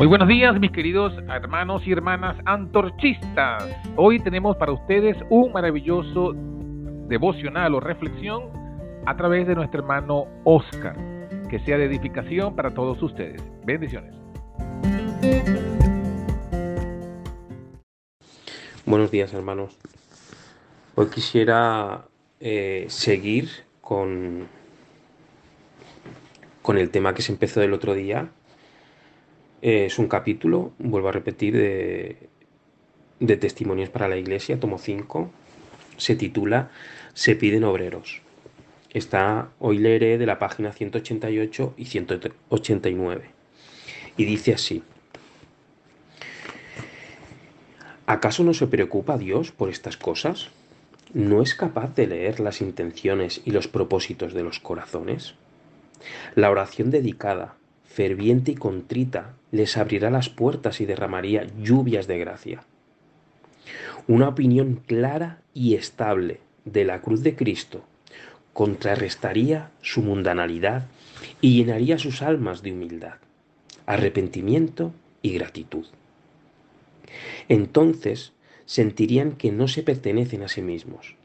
Muy buenos días, mis queridos hermanos y hermanas antorchistas. Hoy tenemos para ustedes un maravilloso devocional o reflexión a través de nuestro hermano Oscar. Que sea de edificación para todos ustedes. Bendiciones. Buenos días, hermanos. Hoy quisiera eh, seguir con, con el tema que se empezó el otro día eh, es un capítulo, vuelvo a repetir, de, Testimonios para la Iglesia, tomo 5. Se titula Se piden obreros. Está, hoy leeré de la página 188 y 189. Y dice así. ¿Acaso no se preocupa Dios por estas cosas? ¿No es capaz de leer las intenciones y los propósitos de los corazones? La oración dedicada, ferviente y contrita, les abrirá las puertas y derramaría lluvias de gracia. Una opinión clara y estable de la cruz de Cristo contrarrestaría su mundanalidad y llenaría sus almas de humildad, arrepentimiento y gratitud. Entonces sentirían que no se pertenecen a sí mismos,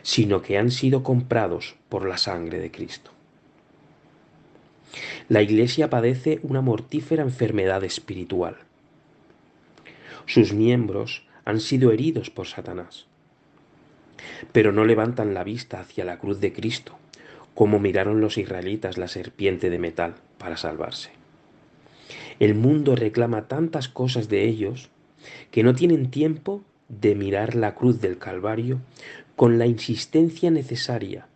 sino que han sido comprados por la sangre de Cristo. La Iglesia padece una mortífera enfermedad espiritual. Sus miembros han sido heridos por Satanás, pero no levantan la vista hacia la cruz de Cristo, como miraron los israelitas la serpiente de metal para salvarse. El mundo reclama tantas cosas de ellos que no tienen tiempo de mirar la cruz del Calvario con la insistencia necesaria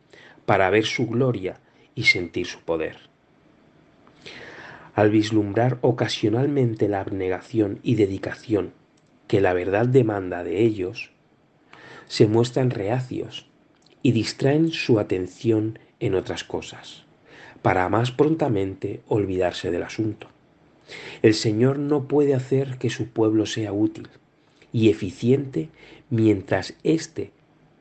para ver su gloria y sentir su poder al vislumbrar ocasionalmente la abnegación y dedicación que la verdad demanda de ellos, se muestran reacios y distraen su atención en otras cosas, para más prontamente olvidarse del asunto. El Señor no puede hacer que su pueblo sea útil y eficiente mientras éste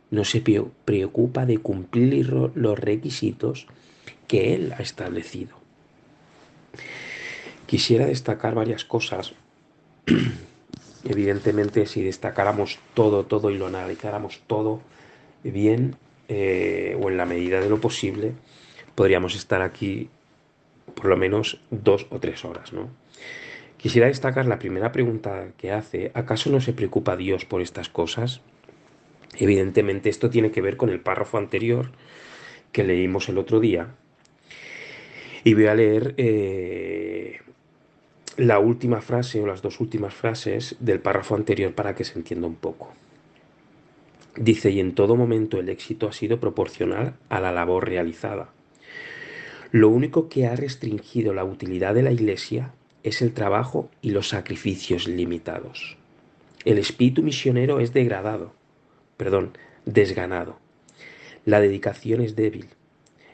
no se preocupa de cumplir los requisitos que Él ha establecido. Quisiera destacar varias cosas. Evidentemente, si destacáramos todo, todo y lo analizáramos todo bien, eh, o en la medida de lo posible, podríamos estar aquí por lo menos dos o tres horas, ¿no? Quisiera destacar la primera pregunta que hace, ¿acaso no se preocupa Dios por estas cosas? Evidentemente esto tiene que ver con el párrafo anterior que leímos el otro día. Y voy a leer eh, la última frase o las dos últimas frases del párrafo anterior para que se entienda un poco. Dice, y en todo momento el éxito ha sido proporcional a la labor realizada. Lo único que ha restringido la utilidad de la Iglesia es el trabajo y los sacrificios limitados. El espíritu misionero es degradado, perdón, desganado. La dedicación es débil.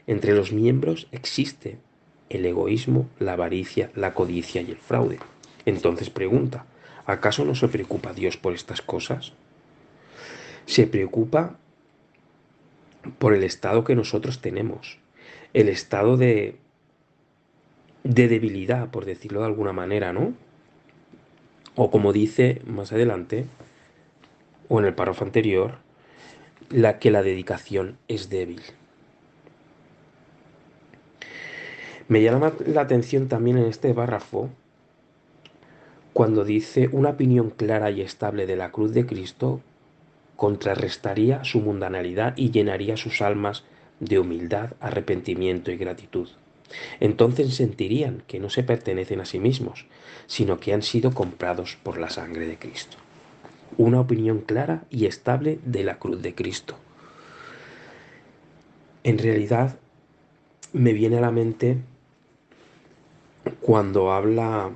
Entre los miembros existe el egoísmo, la avaricia, la codicia y el fraude. Entonces pregunta, ¿acaso no se preocupa Dios por estas cosas? Se preocupa por el estado que nosotros tenemos, el estado de, de debilidad, por decirlo de alguna manera, ¿no? O como dice más adelante, o en el párrafo anterior, la que la dedicación es débil. Me llama la atención también en este párrafo cuando dice una opinión clara y estable de la cruz de Cristo contrarrestaría su mundanalidad y llenaría sus almas de humildad, arrepentimiento y gratitud. Entonces sentirían que no se pertenecen a sí mismos, sino que han sido comprados por la sangre de Cristo. Una opinión clara y estable de la cruz de Cristo. En realidad me viene a la mente cuando habla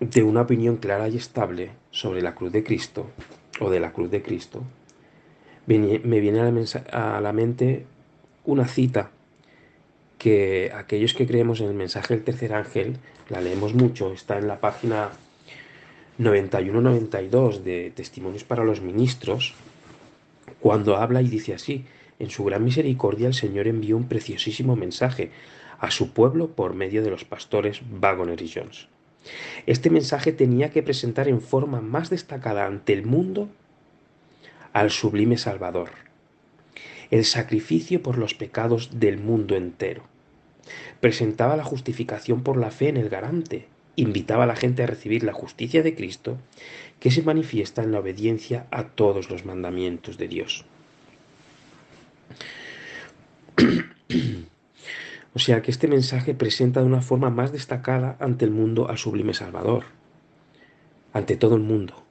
de una opinión clara y estable sobre la cruz de Cristo o de la cruz de Cristo, me viene a la mente una cita que aquellos que creemos en el mensaje del tercer ángel, la leemos mucho, está en la página 91-92 de Testimonios para los Ministros, cuando habla y dice así, en su gran misericordia el Señor envió un preciosísimo mensaje a su pueblo por medio de los pastores Wagoner y Jones. Este mensaje tenía que presentar en forma más destacada ante el mundo al sublime Salvador, el sacrificio por los pecados del mundo entero. Presentaba la justificación por la fe en el garante, invitaba a la gente a recibir la justicia de Cristo, que se manifiesta en la obediencia a todos los mandamientos de Dios. O sea que este mensaje presenta de una forma más destacada ante el mundo al sublime Salvador, ante todo el mundo,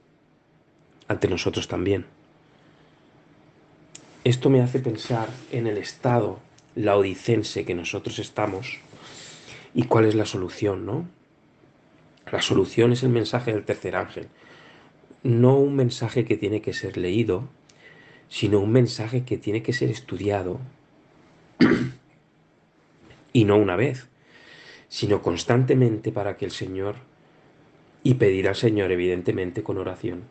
ante nosotros también. Esto me hace pensar en el estado laodicense que nosotros estamos y cuál es la solución, ¿no? La solución es el mensaje del tercer ángel. No un mensaje que tiene que ser leído, sino un mensaje que tiene que ser estudiado y no una vez, sino constantemente para que el Señor, y pedir al Señor evidentemente con oración,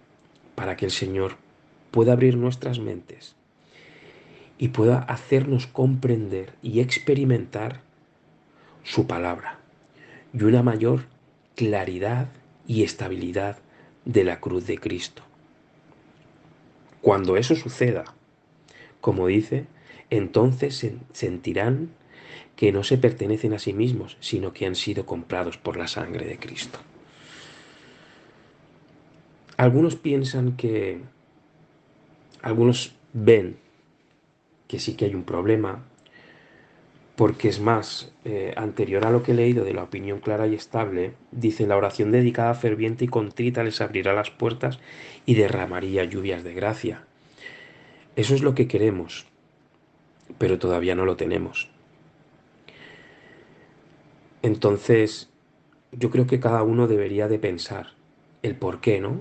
para que el Señor pueda abrir nuestras mentes y pueda hacernos comprender y experimentar su palabra y una mayor claridad y estabilidad de la cruz de Cristo. Cuando eso suceda, como dice, entonces sentirán que no se pertenecen a sí mismos, sino que han sido comprados por la sangre de Cristo. Algunos piensan que, algunos ven que sí que hay un problema, porque es más, eh, anterior a lo que he leído de la opinión clara y estable, dice la oración dedicada ferviente y contrita les abrirá las puertas y derramaría lluvias de gracia. Eso es lo que queremos, pero todavía no lo tenemos. Entonces, yo creo que cada uno debería de pensar el por qué, ¿no?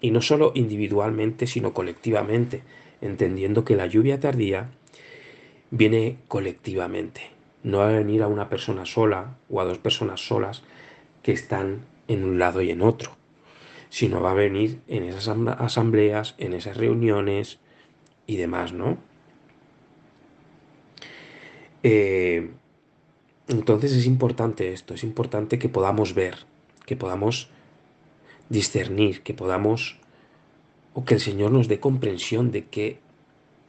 Y no solo individualmente, sino colectivamente, entendiendo que la lluvia tardía viene colectivamente. No va a venir a una persona sola o a dos personas solas que están en un lado y en otro, sino va a venir en esas asambleas, en esas reuniones y demás, ¿no? Eh, entonces es importante esto, es importante que podamos ver, que podamos discernir, que podamos, o que el Señor nos dé comprensión de qué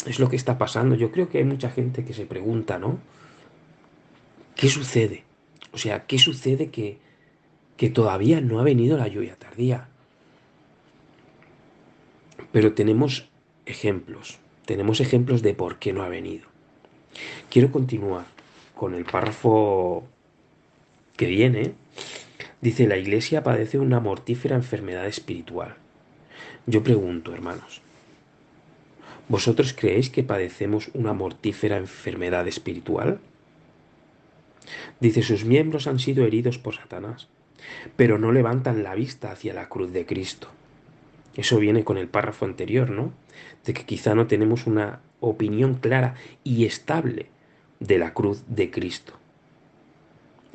es lo que está pasando. Yo creo que hay mucha gente que se pregunta, ¿no? ¿Qué sucede? O sea, ¿qué sucede que, que todavía no ha venido la lluvia tardía? Pero tenemos ejemplos, tenemos ejemplos de por qué no ha venido. Quiero continuar con el párrafo que viene, dice, la iglesia padece una mortífera enfermedad espiritual. Yo pregunto, hermanos, ¿vosotros creéis que padecemos una mortífera enfermedad espiritual? Dice, sus miembros han sido heridos por Satanás, pero no levantan la vista hacia la cruz de Cristo. Eso viene con el párrafo anterior, ¿no? De que quizá no tenemos una opinión clara y estable de la cruz de Cristo.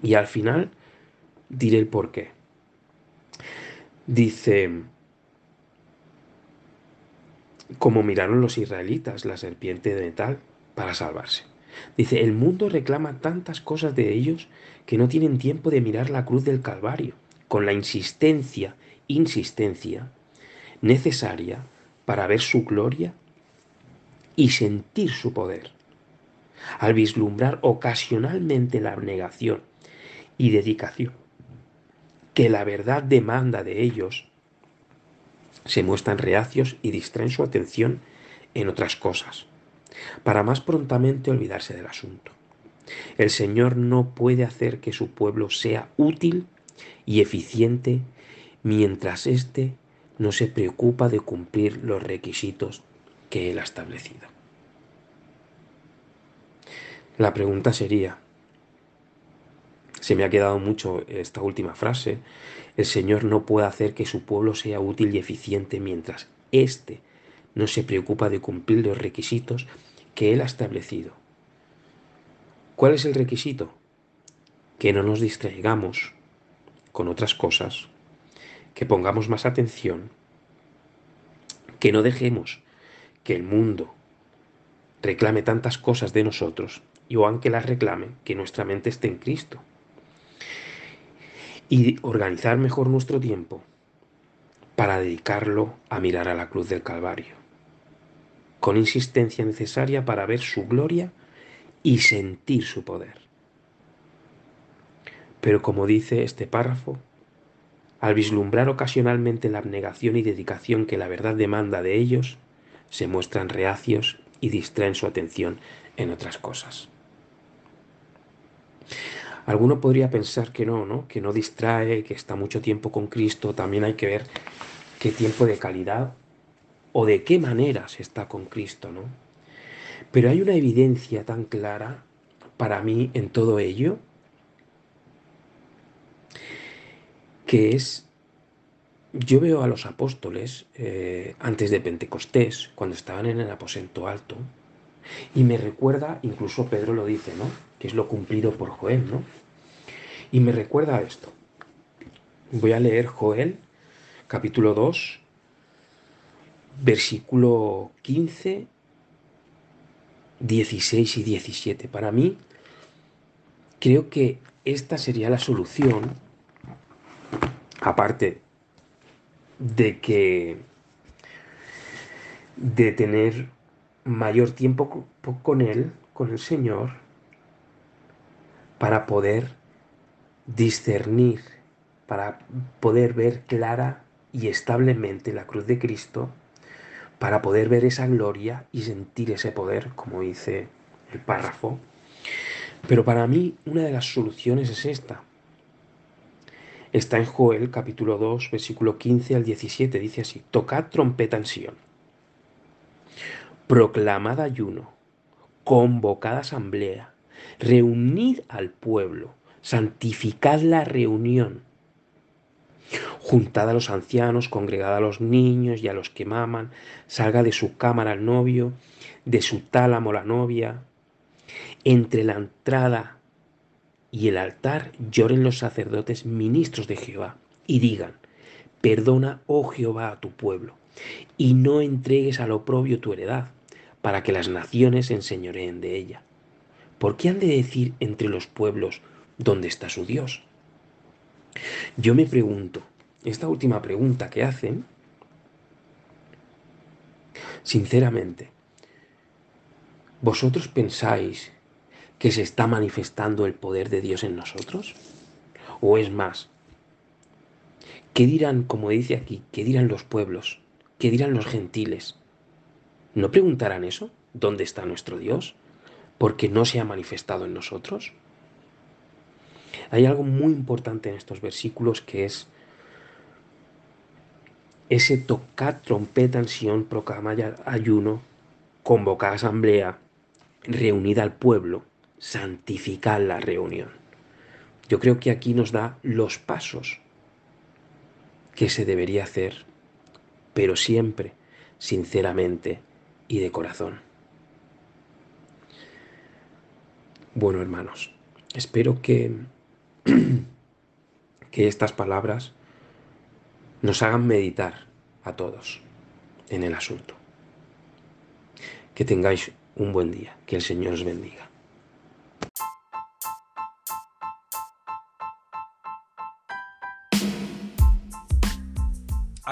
Y al final diré el por qué. Dice, como miraron los israelitas la serpiente de metal para salvarse. Dice, el mundo reclama tantas cosas de ellos que no tienen tiempo de mirar la cruz del Calvario, con la insistencia, insistencia necesaria para ver su gloria y sentir su poder al vislumbrar ocasionalmente la abnegación y dedicación que la verdad demanda de ellos, se muestran reacios y distraen su atención en otras cosas, para más prontamente olvidarse del asunto. El Señor no puede hacer que su pueblo sea útil y eficiente mientras éste no se preocupa de cumplir los requisitos que Él ha establecido. La pregunta sería, se me ha quedado mucho esta última frase, el Señor no puede hacer que su pueblo sea útil y eficiente mientras éste no se preocupa de cumplir los requisitos que Él ha establecido. ¿Cuál es el requisito? Que no nos distraigamos con otras cosas, que pongamos más atención, que no dejemos que el mundo reclame tantas cosas de nosotros y o aunque las reclame, que nuestra mente esté en Cristo. y organizar mejor nuestro tiempo para dedicarlo a mirar a la cruz del Calvario, con insistencia necesaria para ver su gloria y sentir su poder. Pero como dice este párrafo, al vislumbrar ocasionalmente la abnegación y dedicación que la verdad demanda de ellos, se muestran reacios y distraen su atención en otras cosas. Alguno podría pensar que no, ¿no? Que no distrae, que está mucho tiempo con Cristo. También hay que ver qué tiempo de calidad o de qué manera se está con Cristo, ¿no? Pero hay una evidencia tan clara para mí en todo ello que es, yo veo a los apóstoles eh, antes de Pentecostés, cuando estaban en el aposento alto, y me recuerda, incluso Pedro lo dice, ¿no? Que es lo cumplido por Joel, ¿no? Y me recuerda a esto. Voy a leer Joel, capítulo 2, versículo 15, 16 y 17. Para mí, creo que esta sería la solución, aparte de que de tener mayor tiempo con Él, con el Señor, para poder discernir, para poder ver clara y establemente la cruz de Cristo, para poder ver esa gloria y sentir ese poder, como dice el párrafo. Pero para mí una de las soluciones es esta. Está en Joel capítulo 2, versículo 15 al 17, dice así, tocad trompeta en Sion proclamad ayuno, convocad asamblea, reunid al pueblo, santificad la reunión. Juntad a los ancianos, congregad a los niños y a los que maman, salga de su cámara el novio, de su tálamo la novia. Entre la entrada y el altar lloren los sacerdotes ministros de Jehová y digan, perdona, oh Jehová, a tu pueblo, y no entregues al oprobio tu heredad para que las naciones se enseñoreen de ella. ¿Por qué han de decir entre los pueblos dónde está su Dios? Yo me pregunto, esta última pregunta que hacen, sinceramente, ¿vosotros pensáis que se está manifestando el poder de Dios en nosotros? ¿O es más? ¿Qué dirán, como dice aquí, qué dirán los pueblos? ¿Qué dirán los gentiles? ¿No preguntarán eso? ¿Dónde está nuestro Dios? ¿Porque no se ha manifestado en nosotros? Hay algo muy importante en estos versículos que es ese tocar trompeta en Sion, proclamar ayuno, convocar asamblea, reunida al pueblo, santificar la reunión. Yo creo que aquí nos da los pasos que se debería hacer, pero siempre, sinceramente, y de corazón. Bueno, hermanos, espero que, que estas palabras nos hagan meditar a todos en el asunto. Que tengáis un buen día, que el Señor os bendiga.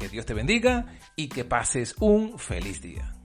Que Dios te bendiga y que pases un feliz día.